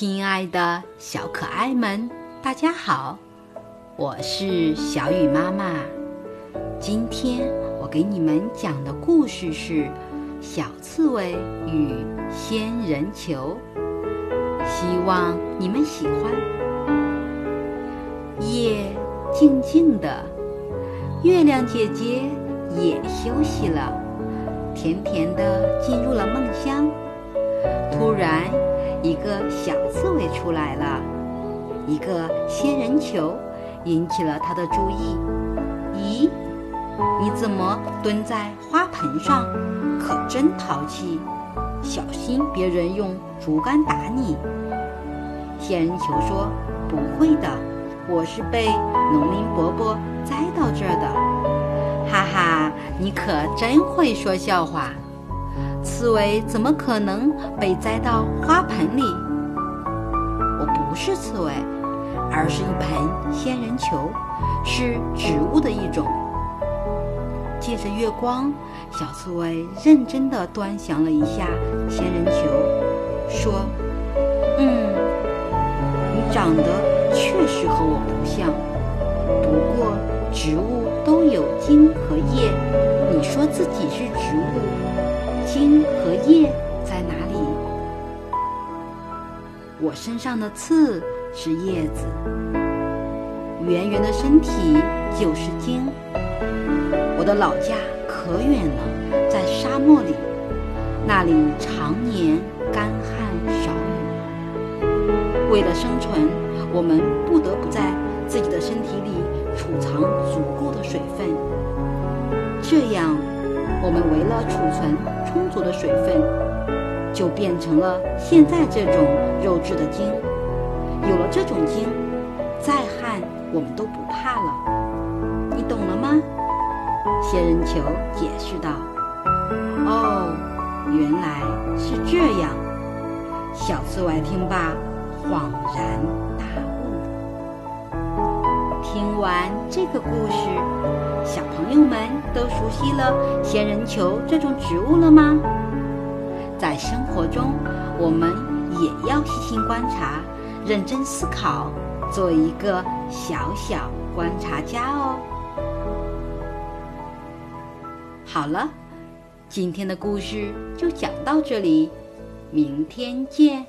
亲爱的小可爱们，大家好，我是小雨妈妈。今天我给你们讲的故事是《小刺猬与仙人球》，希望你们喜欢。夜静静的，月亮姐姐也休息了，甜甜的进入了梦乡。突然。一个小刺猬出来了，一个仙人球引起了他的注意。咦，你怎么蹲在花盆上？可真淘气！小心别人用竹竿打你。仙人球说：“不会的，我是被农民伯伯栽到这儿的。”哈哈，你可真会说笑话。刺猬怎么可能被栽到花盆里？我不是刺猬，而是一盆仙人球，是植物的一种。借着月光，小刺猬认真地端详了一下仙人球，说：“嗯，你长得确实和我不像。不过植物都有茎和叶，你说自己是植物。”茎和叶在哪里？我身上的刺是叶子，圆圆的身体就是茎。我的老家可远了，在沙漠里，那里常年干旱少雨。为了生存，我们不得不在自己的身体里储藏足够的水分，这样。我们为了储存充足的水分，就变成了现在这种肉质的茎。有了这种茎，再旱我们都不怕了。你懂了吗？仙人球解释道。哦，原来是这样。小刺猬听罢，恍然大悟。完这个故事。小朋友们都熟悉了仙人球这种植物了吗？在生活中，我们也要细心观察、认真思考，做一个小小观察家哦。好了，今天的故事就讲到这里，明天见。